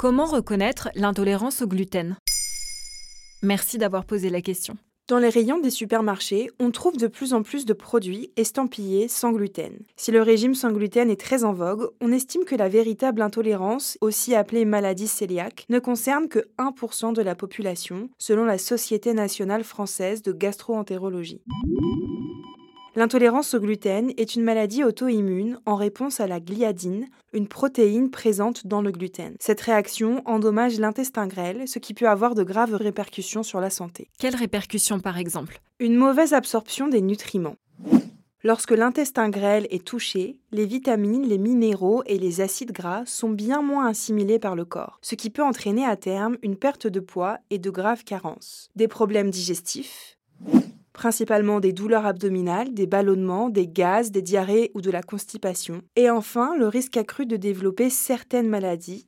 Comment reconnaître l'intolérance au gluten? Merci d'avoir posé la question. Dans les rayons des supermarchés, on trouve de plus en plus de produits estampillés sans gluten. Si le régime sans gluten est très en vogue, on estime que la véritable intolérance, aussi appelée maladie cœliaque, ne concerne que 1% de la population, selon la Société nationale française de gastroentérologie. L'intolérance au gluten est une maladie auto-immune en réponse à la gliadine, une protéine présente dans le gluten. Cette réaction endommage l'intestin grêle, ce qui peut avoir de graves répercussions sur la santé. Quelles répercussions par exemple? Une mauvaise absorption des nutriments. Lorsque l'intestin grêle est touché, les vitamines, les minéraux et les acides gras sont bien moins assimilés par le corps, ce qui peut entraîner à terme une perte de poids et de graves carences. Des problèmes digestifs, principalement des douleurs abdominales, des ballonnements, des gaz, des diarrhées ou de la constipation. Et enfin, le risque accru de développer certaines maladies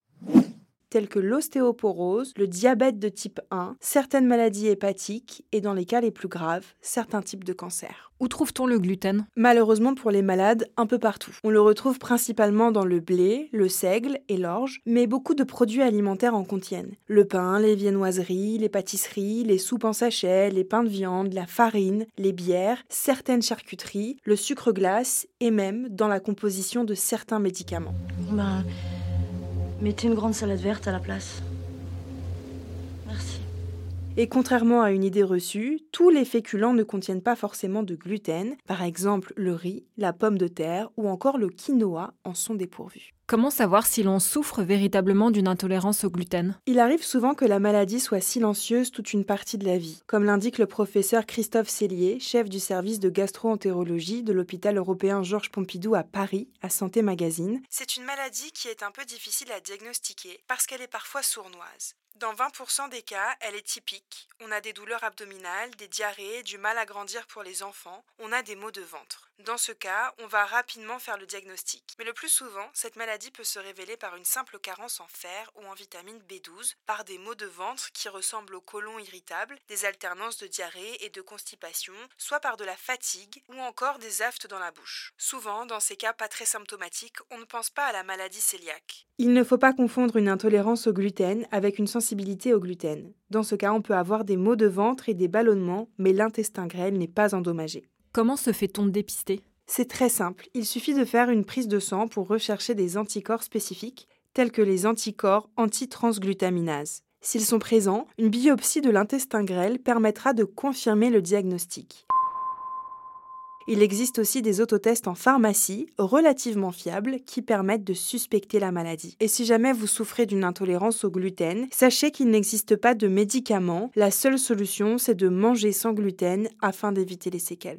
telles que l'ostéoporose, le diabète de type 1, certaines maladies hépatiques et dans les cas les plus graves, certains types de cancers. Où trouve-t-on le gluten? Malheureusement pour les malades, un peu partout. On le retrouve principalement dans le blé, le seigle et l'orge, mais beaucoup de produits alimentaires en contiennent. Le pain, les viennoiseries, les pâtisseries, les soupes en sachet, les pains de viande, la farine, les bières, certaines charcuteries, le sucre glace et même dans la composition de certains médicaments. Ben, mettez une grande salade verte à la place. Et contrairement à une idée reçue, tous les féculents ne contiennent pas forcément de gluten. Par exemple, le riz, la pomme de terre ou encore le quinoa en sont dépourvus. Comment savoir si l'on souffre véritablement d'une intolérance au gluten? Il arrive souvent que la maladie soit silencieuse toute une partie de la vie, comme l'indique le professeur Christophe Cellier, chef du service de gastro-entérologie de l'hôpital européen Georges Pompidou à Paris, à Santé Magazine. C'est une maladie qui est un peu difficile à diagnostiquer parce qu'elle est parfois sournoise. Dans 20% des cas, elle est typique. On a des douleurs abdominales, des diarrhées, du mal à grandir pour les enfants, on a des maux de ventre. Dans ce cas, on va rapidement faire le diagnostic. Mais le plus souvent, cette maladie peut se révéler par une simple carence en fer ou en vitamine B12, par des maux de ventre qui ressemblent au côlon irritable, des alternances de diarrhée et de constipation, soit par de la fatigue ou encore des aftes dans la bouche. Souvent, dans ces cas pas très symptomatiques, on ne pense pas à la maladie cœliaque. Il ne faut pas confondre une intolérance au gluten avec une sensibilité au gluten. Dans ce cas, on peut avoir des maux de ventre et des ballonnements, mais l'intestin grêle n'est pas endommagé. Comment se fait-on dépister? C'est très simple, il suffit de faire une prise de sang pour rechercher des anticorps spécifiques, tels que les anticorps antitransglutaminase. S'ils sont présents, une biopsie de l'intestin grêle permettra de confirmer le diagnostic. Il existe aussi des autotests en pharmacie relativement fiables qui permettent de suspecter la maladie. Et si jamais vous souffrez d'une intolérance au gluten, sachez qu'il n'existe pas de médicament. La seule solution, c'est de manger sans gluten afin d'éviter les séquelles.